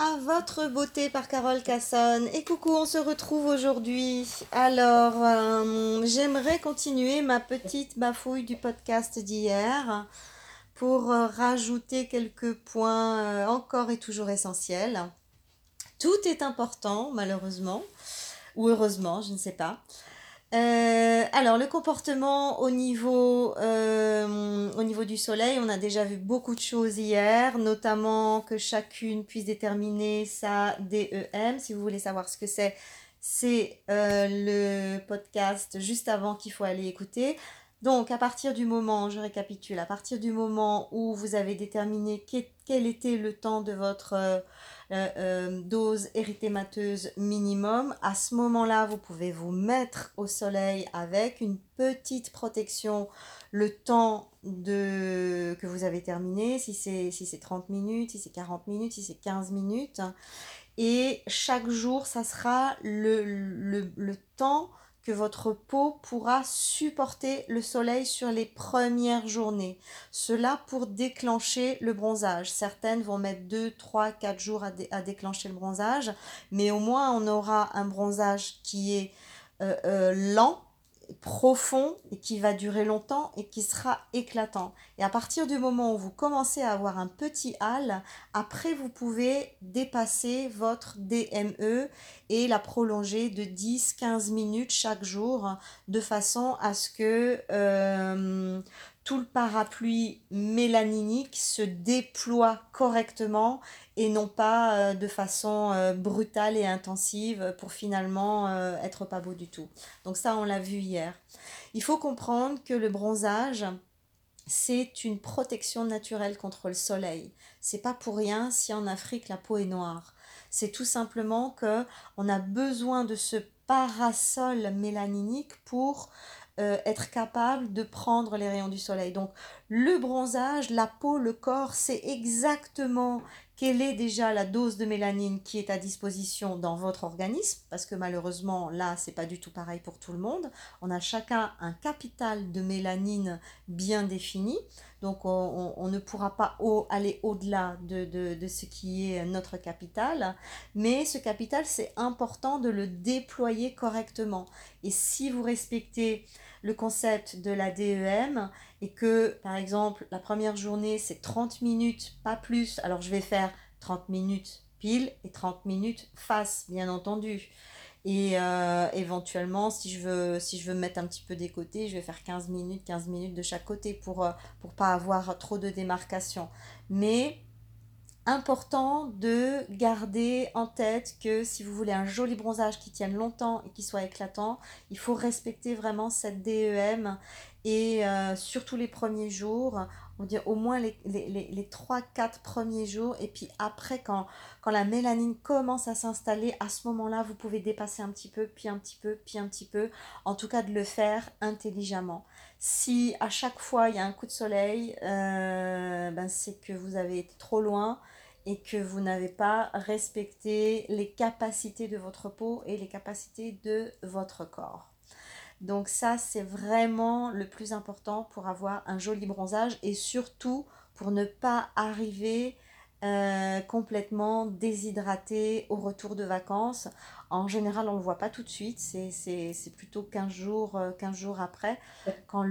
à votre beauté par Carole Casson. Et coucou, on se retrouve aujourd'hui. Alors, euh, j'aimerais continuer ma petite bafouille du podcast d'hier pour euh, rajouter quelques points euh, encore et toujours essentiels. Tout est important, malheureusement, ou heureusement, je ne sais pas. Euh, alors, le comportement au niveau, euh, au niveau du soleil, on a déjà vu beaucoup de choses hier, notamment que chacune puisse déterminer sa DEM. Si vous voulez savoir ce que c'est, c'est euh, le podcast juste avant qu'il faut aller écouter. Donc, à partir du moment, je récapitule, à partir du moment où vous avez déterminé quel était le temps de votre euh, euh, dose érythémateuse minimum. À ce moment-là, vous pouvez vous mettre au soleil avec une petite protection le temps de, que vous avez terminé, si c'est si 30 minutes, si c'est 40 minutes, si c'est 15 minutes. Et chaque jour, ça sera le, le, le temps votre peau pourra supporter le soleil sur les premières journées. Cela pour déclencher le bronzage. Certaines vont mettre 2, 3, 4 jours à, à déclencher le bronzage, mais au moins on aura un bronzage qui est euh, euh, lent profond et qui va durer longtemps et qui sera éclatant. Et à partir du moment où vous commencez à avoir un petit hâle, après vous pouvez dépasser votre DME et la prolonger de 10-15 minutes chaque jour de façon à ce que euh, tout le parapluie mélaninique se déploie correctement et non pas euh, de façon euh, brutale et intensive pour finalement euh, être pas beau du tout. Donc ça, on l'a vu hier. Il faut comprendre que le bronzage, c'est une protection naturelle contre le soleil. C'est pas pour rien si en Afrique la peau est noire. C'est tout simplement que on a besoin de ce parasol mélaninique pour euh, être capable de prendre les rayons du soleil. Donc le bronzage, la peau, le corps, c'est exactement quelle est déjà la dose de mélanine qui est à disposition dans votre organisme, parce que malheureusement là c'est pas du tout pareil pour tout le monde. On a chacun un capital de mélanine bien défini, donc on, ne pourra pas aller au-delà de, de, ce qui est notre capital, mais ce capital c'est important de le déployer correctement. Et si vous respectez le concept de la DEM et que, par exemple, la première journée, c'est 30 minutes, pas plus. Alors, je vais faire 30 minutes pile et 30 minutes face, bien entendu. Et euh, éventuellement, si je, veux, si je veux mettre un petit peu des côtés, je vais faire 15 minutes, 15 minutes de chaque côté pour ne euh, pour pas avoir trop de démarcation. Mais important de garder en tête que si vous voulez un joli bronzage qui tienne longtemps et qui soit éclatant, il faut respecter vraiment cette DEM et euh, surtout les premiers jours, on dire au moins les, les, les, 3-4 premiers jours et puis après quand, quand la mélanine commence à s'installer, à ce moment-là vous pouvez dépasser un petit peu, puis un petit peu, puis un petit peu, en tout cas de le faire intelligemment. Si à chaque fois il y a un coup de soleil, euh, ben c'est que vous avez été trop loin et que vous n'avez pas respecté les capacités de votre peau et les capacités de votre corps. Donc ça, c'est vraiment le plus important pour avoir un joli bronzage et surtout pour ne pas arriver euh, complètement déshydraté au retour de vacances. En général, on ne le voit pas tout de suite, c'est plutôt 15 jours, 15 euh, jours après, quand,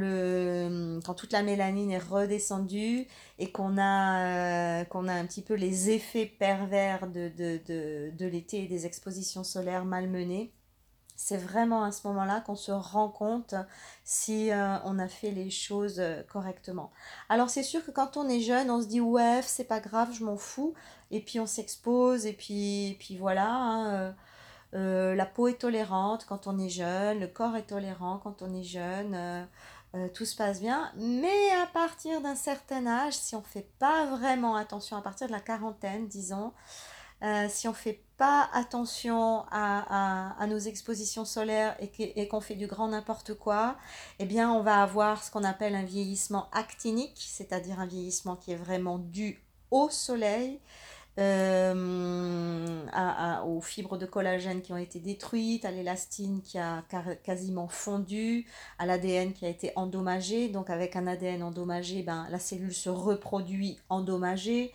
toute la mélanine est redescendue et qu'on a, euh, qu'on a un petit peu les effets pervers de, de l'été et des expositions solaires malmenées c'est vraiment à ce moment-là qu'on se rend compte si euh, on a fait les choses euh, correctement. Alors c'est sûr que quand on est jeune, on se dit ouais, c'est pas grave, je m'en fous, et puis on s'expose, et puis, voilà. Hein, euh, la peau est tolérante quand on est jeune, le corps est tolérant quand on est jeune, tout se passe bien. Mais à partir d'un certain âge, si on ne fait pas vraiment attention, à partir de la quarantaine, disons, si on ne fait pas attention à, nos expositions solaires et qu'on fait du grand n'importe quoi, eh bien on va avoir ce qu'on appelle un vieillissement actinique, c'est-à-dire un vieillissement qui est vraiment dû au soleil, euh, aux fibres de collagène qui ont été détruites, à l'élastine qui a quasiment fondu, à l'ADN qui a été endommagé. Donc avec un ADN endommagé, ben, la cellule se reproduit endommagée.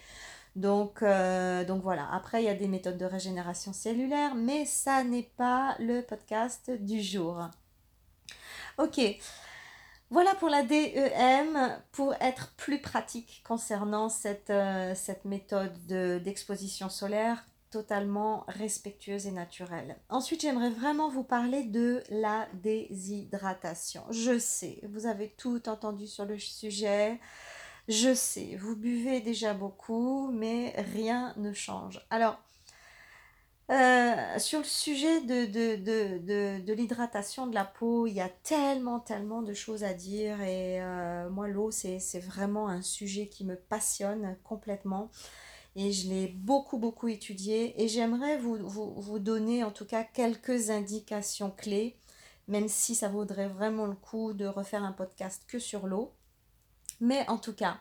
Donc, euh, donc voilà, après il y a des méthodes de régénération cellulaire, mais ça n'est pas le podcast du jour. Ok, voilà pour la DEM, pour être plus pratique concernant cette, euh, cette méthode d'exposition solaire totalement respectueuse et naturelle. Ensuite, j'aimerais vraiment vous parler de la déshydratation. Je sais, vous avez tout entendu sur le sujet. Je sais, vous buvez déjà beaucoup, mais rien ne change. Alors, euh, sur le sujet de, l'hydratation de la peau, il y a tellement, tellement de choses à dire. Et euh, moi, l'eau, c'est vraiment un sujet qui me passionne complètement. Et je l'ai beaucoup, beaucoup étudié. Et j'aimerais vous, donner en tout cas quelques indications clés, même si ça vaudrait vraiment le coup de refaire un podcast que sur l'eau. Mais en tout cas,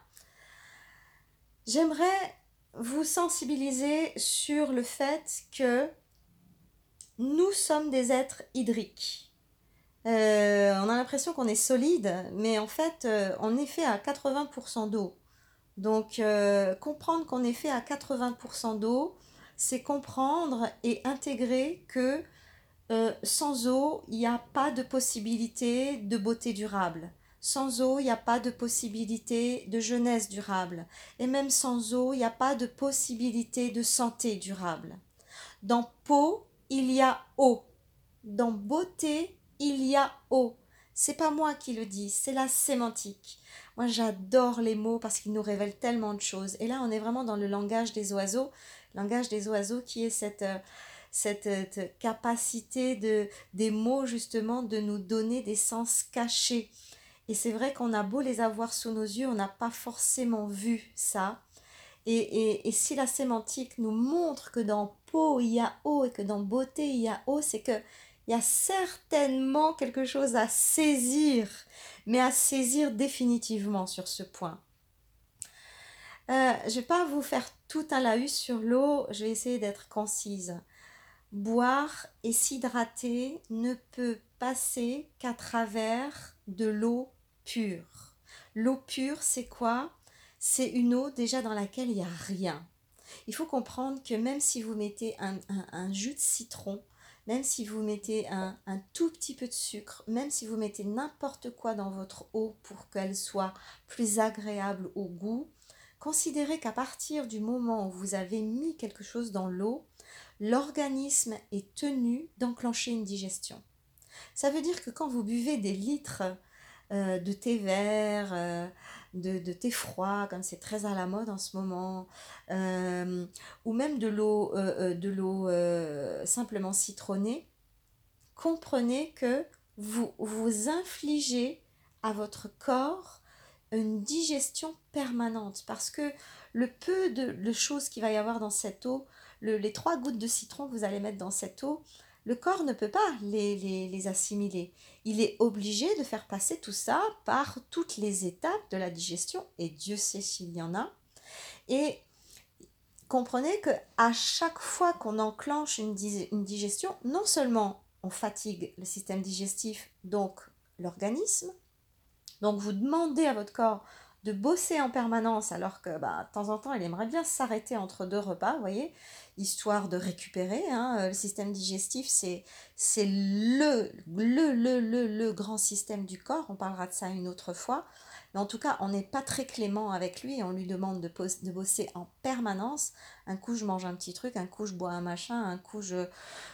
j'aimerais vous sensibiliser sur le fait que nous sommes des êtres hydriques. Euh, on a l'impression qu'on est solide, mais en fait, euh, on est fait à 80% d'eau. Donc, euh, comprendre qu'on est fait à 80% d'eau, c'est comprendre et intégrer que sans eau, il n'y a pas de possibilité de beauté durable. Sans eau, il n'y a pas de possibilité de jeunesse durable. Et même sans eau, il n'y a pas de possibilité de santé durable. Dans peau, il y a eau. Dans beauté, il y a eau. C'est pas moi qui le dis, c'est la sémantique. Moi, j'adore les mots parce qu'ils nous révèlent tellement de choses. Et là, on est vraiment dans le langage des oiseaux. Langage des oiseaux qui est cette, euh, cette, euh, capacité de, des mots, justement, de nous donner des sens cachés. Et c'est vrai qu'on a beau les avoir sous nos yeux, on n'a pas forcément vu ça. Et, si la sémantique nous montre que dans peau il y a eau et que dans beauté il y a eau, c'est que il y a certainement quelque chose à saisir, mais à saisir définitivement sur ce point. Euh, je ne vais pas vous faire tout un laus sur l'eau, je vais essayer d'être concise. Boire et s'hydrater ne peut passer qu'à travers de l'eau pure. L'eau pure, c'est quoi? C'est une eau déjà dans laquelle il n'y a rien. Il faut comprendre que même si vous mettez un, jus de citron, même si vous mettez un, un, tout petit peu de sucre, même si vous mettez n'importe quoi dans votre eau pour qu'elle soit plus agréable au goût, considérez qu'à partir du moment où vous avez mis quelque chose dans l'eau, l'organisme est tenu d'enclencher une digestion. Ça veut dire que quand vous buvez des litres euh, de thé vert, euh, de, thé froid, comme c'est très à la mode en ce moment, euh, ou même de l'eau, de l'eau simplement citronnée, comprenez que vous vous infligez à votre corps une digestion permanente. Parce que le peu de, choses qu'il va y avoir dans cette eau, les trois gouttes de citron que vous allez mettre dans cette eau, le corps ne peut pas les, les, assimiler. Il est obligé de faire passer tout ça par toutes les étapes de la digestion, et Dieu sait s'il y en a. Et comprenez que à chaque fois qu'on enclenche une, une digestion, non seulement on fatigue le système digestif, donc l'organisme, donc vous demandez à votre corps de bosser en permanence alors que bah, de temps en temps il aimerait bien s'arrêter entre deux repas, vous voyez, histoire de récupérer. Hein. Euh, le système digestif, c'est, le, le, le, le, le grand système du corps, on parlera de ça une autre fois. Mais en tout cas, on n'est pas très clément avec lui, on lui demande de, bosser en permanence. Un coup, je mange un petit truc, un coup, je bois un machin, un coup, je,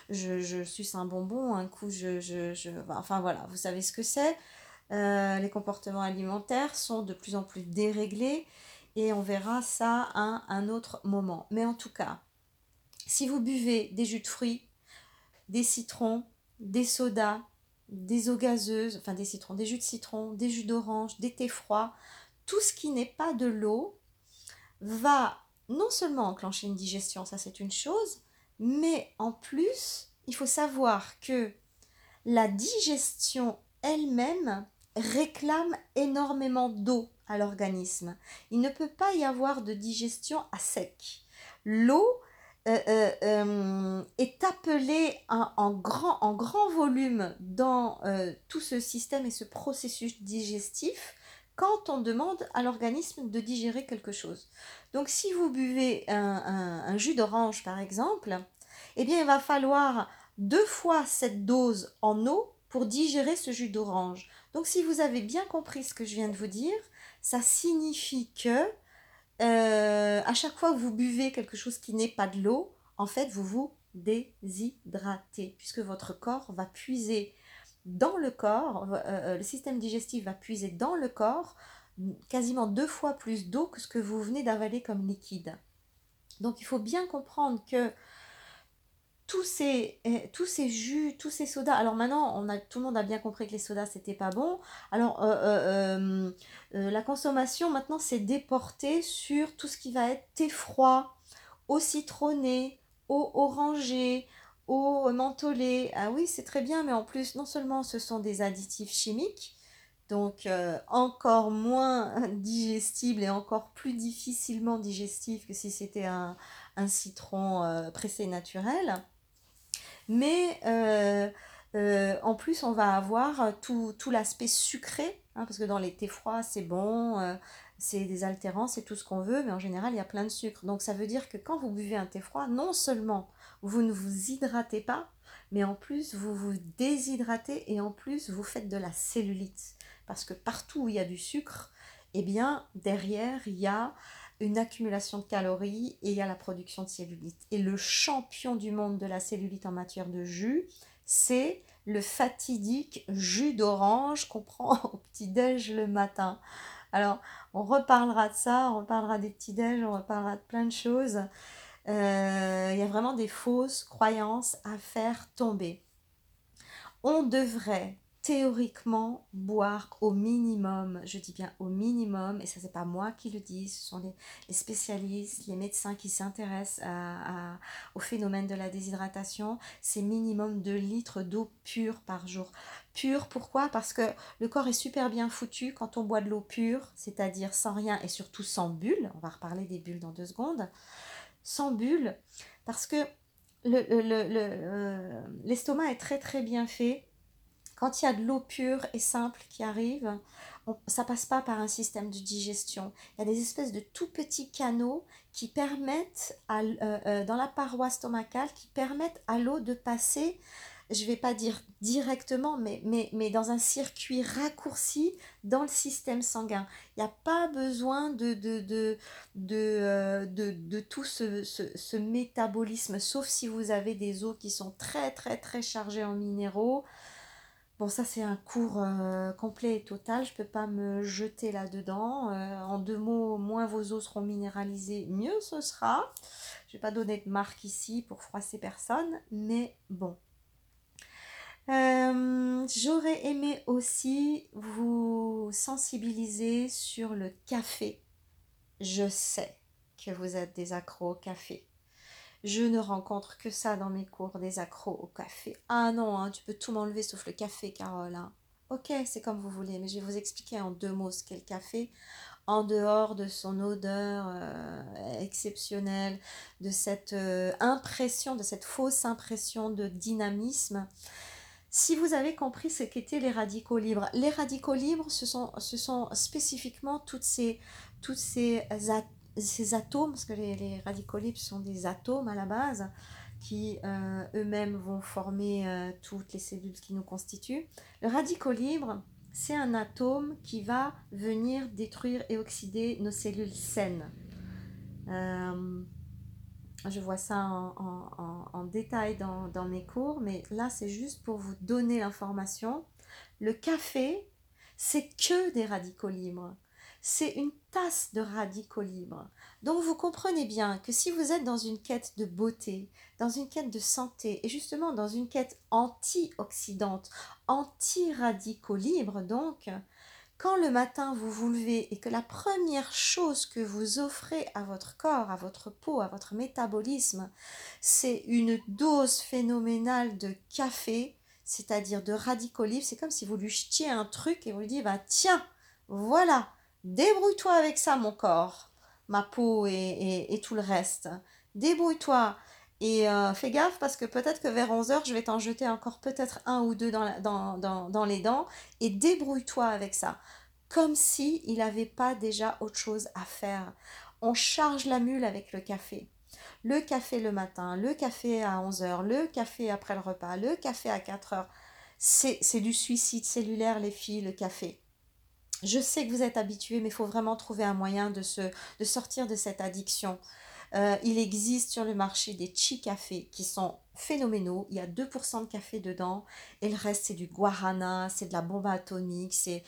je, je suce un bonbon, un coup, je, je, je... Enfin voilà, vous savez ce que c'est. Euh, les comportements alimentaires sont de plus en plus déréglés et on verra ça à un autre moment. Mais en tout cas, si vous buvez des jus de fruits, des citrons, des sodas, des eaux gazeuses, enfin des citrons, des jus de citron, des jus d'orange, des thés froids, tout ce qui n'est pas de l'eau va non seulement enclencher une digestion, ça c'est une chose, mais en plus, il faut savoir que la digestion elle-même réclame énormément d'eau à l'organisme. Il ne peut pas y avoir de digestion à sec. L'eau euh, euh, euh, est appelée en, grand, en grand volume dans tout ce système et ce processus digestif quand on demande à l'organisme de digérer quelque chose. Donc si vous buvez un, jus d'orange par exemple, eh bien il va falloir deux fois cette dose en eau pour digérer ce jus d'orange. Donc si vous avez bien compris ce que je viens de vous dire, ça signifie que euh, à chaque fois que vous buvez quelque chose qui n'est pas de l'eau, en fait vous vous déshydratez puisque votre corps va puiser dans le corps, euh, euh, le système digestif va puiser dans le corps quasiment deux fois plus d'eau que ce que vous venez d'avaler comme liquide. Donc il faut bien comprendre que tous ces, eh, tous ces jus, tous ces sodas. Alors maintenant, on a, tout le monde a bien compris que les sodas, c'était pas bon. Alors, euh, la consommation, maintenant, c'est déporté sur tout ce qui va être thé froid, eau citronnée, eau orangée, eau mentholée. Ah oui, c'est très bien, mais en plus, non seulement ce sont des additifs chimiques, donc euh, encore moins digestibles et encore plus difficilement digestifs que si c'était un, citron euh, pressé naturel. Mais euh, en plus, on va avoir tout, l'aspect sucré, hein, parce que dans les thés froids, c'est bon, c'est des altérants, c'est tout ce qu'on veut, mais en général, il y a plein de sucre. Donc ça veut dire que quand vous buvez un thé froid, non seulement vous ne vous hydratez pas, mais en plus vous vous déshydratez et en plus vous faites de la cellulite. Parce que partout où il y a du sucre, eh bien derrière il y a une accumulation de calories et a la production de cellulite. Et le champion du monde de la cellulite en matière de jus, c'est le fatidique jus d'orange qu'on prend au petit-déj le matin. Alors, on reparlera de ça, on reparlera des petits-déj, on reparlera de plein de choses. Euh, il y a vraiment des fausses croyances à faire tomber. On devrait théoriquement boire au minimum, je dis bien au minimum, et ça c'est pas moi qui le dis, ce sont les, spécialistes, les médecins qui s'intéressent au phénomène de la déshydratation, c'est minimum 2 litres d'eau pure par jour. Pure, pourquoi? Parce que le corps est super bien foutu quand on boit de l'eau pure, c'est-à-dire sans rien et surtout sans bulles, on va reparler des bulles dans deux secondes sans bulle, parce que euh, l'estomac le, est très très bien fait. Quand il y a de l'eau pure et simple qui arrive, on, ça passe pas par un système de digestion. Il y a des espèces de tout petits canaux qui permettent, euh, euh, dans la paroi stomacale, qui permettent à l'eau de passer je vais pas dire directement, mais, mais, mais, dans un circuit raccourci dans le système sanguin. Il n'y a pas besoin de, de, de, de, euh, de, tout ce, ce, métabolisme, sauf si vous avez des eaux qui sont très très très chargées en minéraux. Bon, ça c'est un cours euh, complet et total, je ne peux pas me jeter là-dedans. Euh, en deux mots, moins vos eaux seront minéralisées, mieux ce sera. Je vais pas donner de marque ici pour froisser personne, mais bon, euh, j'aurais aimé aussi vous sensibiliser sur le café. Je sais que vous êtes des accros au café. Je ne rencontre que ça dans mes cours, des accros au café. Ah non, hein, tu peux tout m'enlever sauf le café, Carole. Ok, c'est comme vous voulez, mais je vais vous expliquer en deux mots ce qu'est le café, en dehors de son odeur euh, exceptionnelle, de cette euh, impression, de cette fausse impression de dynamisme si vous avez compris ce qu'étaient les radicaux libres, les radicaux libres, ce sont, ce sont spécifiquement toutes ces, toutes ces, ces atomes, parce que les, radicaux libres sont des atomes à la base, qui euh, eux-mêmes vont former euh, toutes les cellules qui nous constituent. Le radical libre, c'est un atome qui va venir détruire et oxyder nos cellules saines. Euh, je vois ça en, détail dans, mes cours, mais là c'est juste pour vous donner l'information. Le café, c'est que des radicaux libres. C'est une tasse de radicaux libres. Donc vous comprenez bien que si vous êtes dans une quête de beauté, dans une quête de santé, et justement dans une quête anti-oxydante, anti-radicaux libres donc, quand le matin vous vous levez et que la première chose que vous offrez à votre corps, à votre peau, à votre métabolisme, c'est une dose phénoménale de café, c'est-à-dire de radicaux libres, c'est comme si vous lui jetiez un truc et vous lui dites, bah, tiens, voilà, débrouille-toi avec ça mon corps, ma peau et tout le reste. Débrouille-toi. Et euh, fais gaffe parce que peut-être que vers 11h, je vais t'en jeter encore peut-être un ou deux dans, dans, dans, dans, les dents. Et débrouille-toi avec ça. comme si il n'avait pas déjà autre chose à faire. On charge la mule avec le café. Le café le matin, le café à 11h, le café après le repas, le café à 4h. C'est du suicide cellulaire, les filles, le café. Je sais que vous êtes habitués, mais il faut vraiment trouver un moyen de, se, de sortir de cette addiction. Euh, il existe sur le marché des chi cafés qui sont phénoménaux. Il y a 2% de café dedans et le reste c'est du guarana, c'est de la bombe atomique, c'est,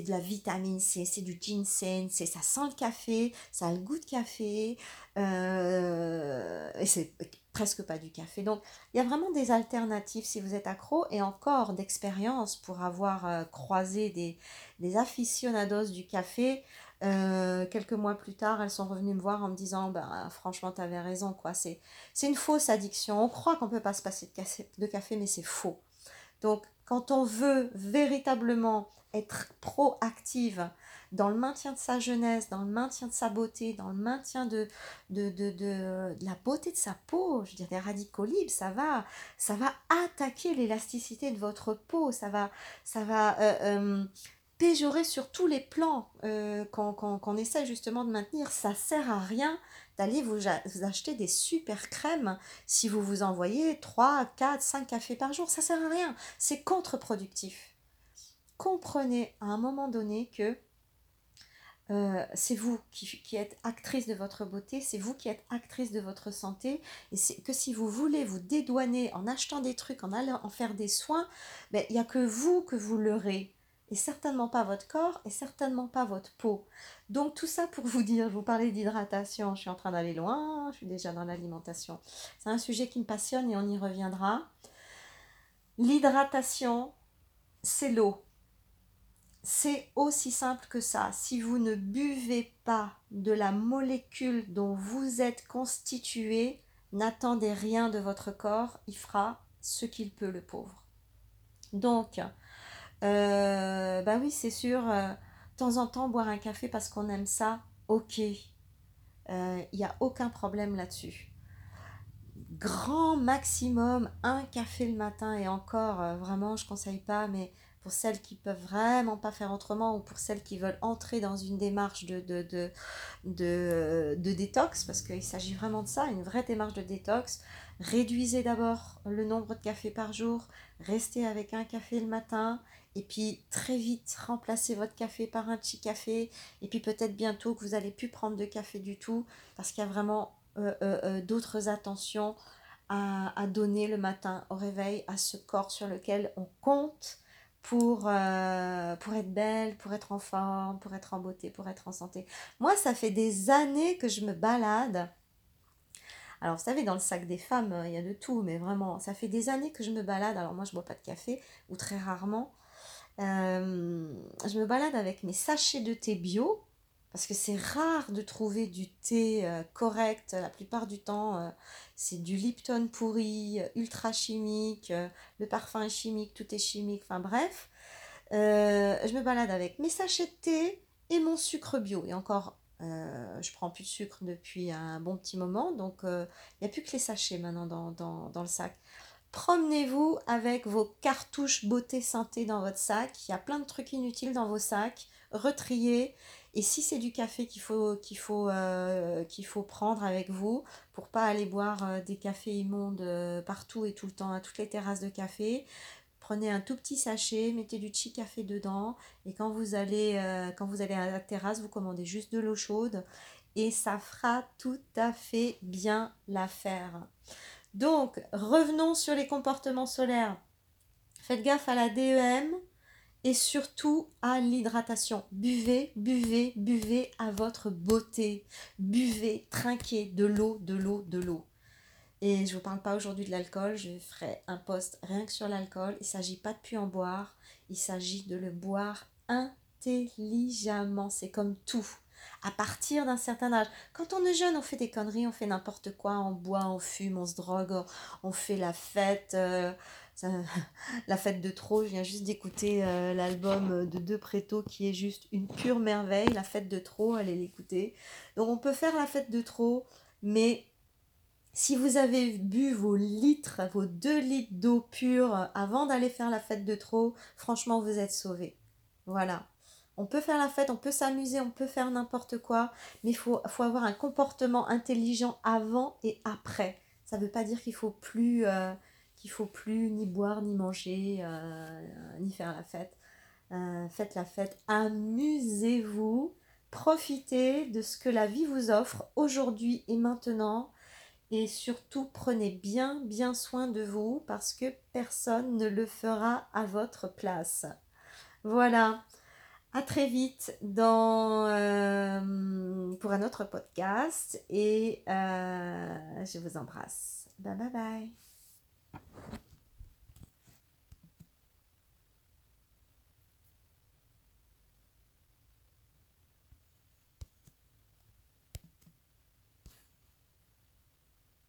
de la vitamine C, c'est du ginseng, ça sent le café, ça a le goût de café euh, et c'est presque pas du café. Donc il y a vraiment des alternatives si vous êtes accro et encore d'expérience pour avoir euh, croisé des, aficionados du café. Euh, quelques mois plus tard, elles sont revenues me voir en me disant ben, Franchement, tu avais raison, quoi. C'est, c'est une fausse addiction. On croit qu'on ne peut pas se passer de café, mais c'est faux. Donc, quand on veut véritablement être proactive dans le maintien de sa jeunesse, dans le maintien de sa beauté, dans le maintien de, de, de, de, la beauté de sa peau, je veux dire, des radicaux libres, ça va, ça va attaquer l'élasticité de votre peau, ça va, ça va euh, euh, péjorer sur tous les plans euh, qu'on essaie justement de maintenir. Ça sert à rien d'aller vous, vous, acheter des super crèmes si vous vous envoyez 3, 4, 5 cafés par jour. Ça sert à rien. C'est contre-productif. Comprenez à un moment donné que euh, c'est vous qui, êtes actrice de votre beauté, c'est vous qui êtes actrice de votre santé, et c'est que si vous voulez vous dédouaner en achetant des trucs, en allant en faire des soins, ben, il n'y a que vous que vous leurrez et certainement pas votre corps et certainement pas votre peau. Donc tout ça pour vous dire, je vous parlais d'hydratation, je suis en train d'aller loin, je suis déjà dans l'alimentation. C'est un sujet qui me passionne et on y reviendra. L'hydratation, c'est l'eau. C'est aussi simple que ça. Si vous ne buvez pas de la molécule dont vous êtes constitué, n'attendez rien de votre corps, il fera ce qu'il peut le pauvre. Donc, euh, bah oui, c'est sûr, euh, de temps en temps, boire un café parce qu'on aime ça, ok. Il euh, n'y a aucun problème là-dessus. Grand maximum, un café le matin et encore, vraiment, je ne conseille pas, mais pour celles qui peuvent vraiment pas faire autrement ou pour celles qui veulent entrer dans une démarche de, de, de, de, de détox, parce qu'il s'agit vraiment de ça, une vraie démarche de détox, réduisez d'abord le nombre de cafés par jour, restez avec un café le matin et puis très vite remplacer votre café par un petit café et puis peut-être bientôt que vous n'allez plus prendre de café du tout parce qu'il y a vraiment euh, euh, euh, d'autres attentions à, à, donner le matin au réveil à ce corps sur lequel on compte pour, pour être belle, pour être en forme, pour être en beauté, pour être en santé. Moi, ça fait des années que je me balade. Alors, vous savez, dans le sac des femmes, il y a de tout, mais vraiment, ça fait des années que je me balade. Alors, moi, je bois pas de café, ou très rarement. Euh, je me balade avec mes sachets de thé bio parce que c'est rare de trouver du thé euh, correct. La plupart du temps, euh, c'est du Lipton pourri, ultra chimique, le parfum est chimique, tout est chimique, enfin bref. je me balade avec mes sachets de thé et mon sucre bio. Et encore, je prends plus de sucre depuis un bon petit moment, donc il n'y a plus que les sachets maintenant dans, dans, dans le sac. Promenez-vous avec vos cartouches beauté santé dans votre sac. Il y a plein de trucs inutiles dans vos sacs. Retriez. Et si c'est du café euh, qu'il faut prendre avec vous pour pas aller boire euh, des cafés immondes euh, partout et tout le temps à toutes les terrasses de café, prenez un tout petit sachet, mettez du chi café dedans et quand vous allez, quand vous allez à la terrasse, vous commandez juste de l'eau chaude et ça fera tout à fait bien l'affaire. Donc, revenons sur les comportements solaires. Faites gaffe à la DEM et surtout à l'hydratation. Buvez, buvez, buvez à votre beauté. Buvez, trinquez de l'eau, de l'eau, de l'eau. Et je ne vous parle pas aujourd'hui de l'alcool, je ferai un post rien que sur l'alcool. Il ne s'agit pas de plus en boire, il s'agit de le boire intelligemment. C'est comme tout à partir d'un certain âge. Quand on est jeune, on fait des conneries, on fait n'importe quoi, on boit, on fume, on se drogue, on fait la fête. Euh, la fête de trop, je viens juste d'écouter euh, l'album de De Préto qui est juste une pure merveille. La fête de trop, allez l'écouter. Donc on peut faire la fête de trop, mais si vous avez bu vos litres, vos deux litres d'eau pure avant d'aller faire la fête de trop, franchement, vous êtes sauvés. Voilà. On peut faire la fête, on peut s'amuser, on peut faire n'importe quoi, mais il faut, avoir un comportement intelligent avant et après. Ça ne veut pas dire qu'il faut plus, euh, qu'il faut plus ni boire, ni manger, euh, ni faire la fête. Euh, faites la fête, amusez-vous, profitez de ce que la vie vous offre aujourd'hui et maintenant. Et surtout, prenez bien, bien soin de vous parce que personne ne le fera à votre place. Voilà. À très vite dans, euh, pour un autre podcast et euh, je vous embrasse. Bye bye bye.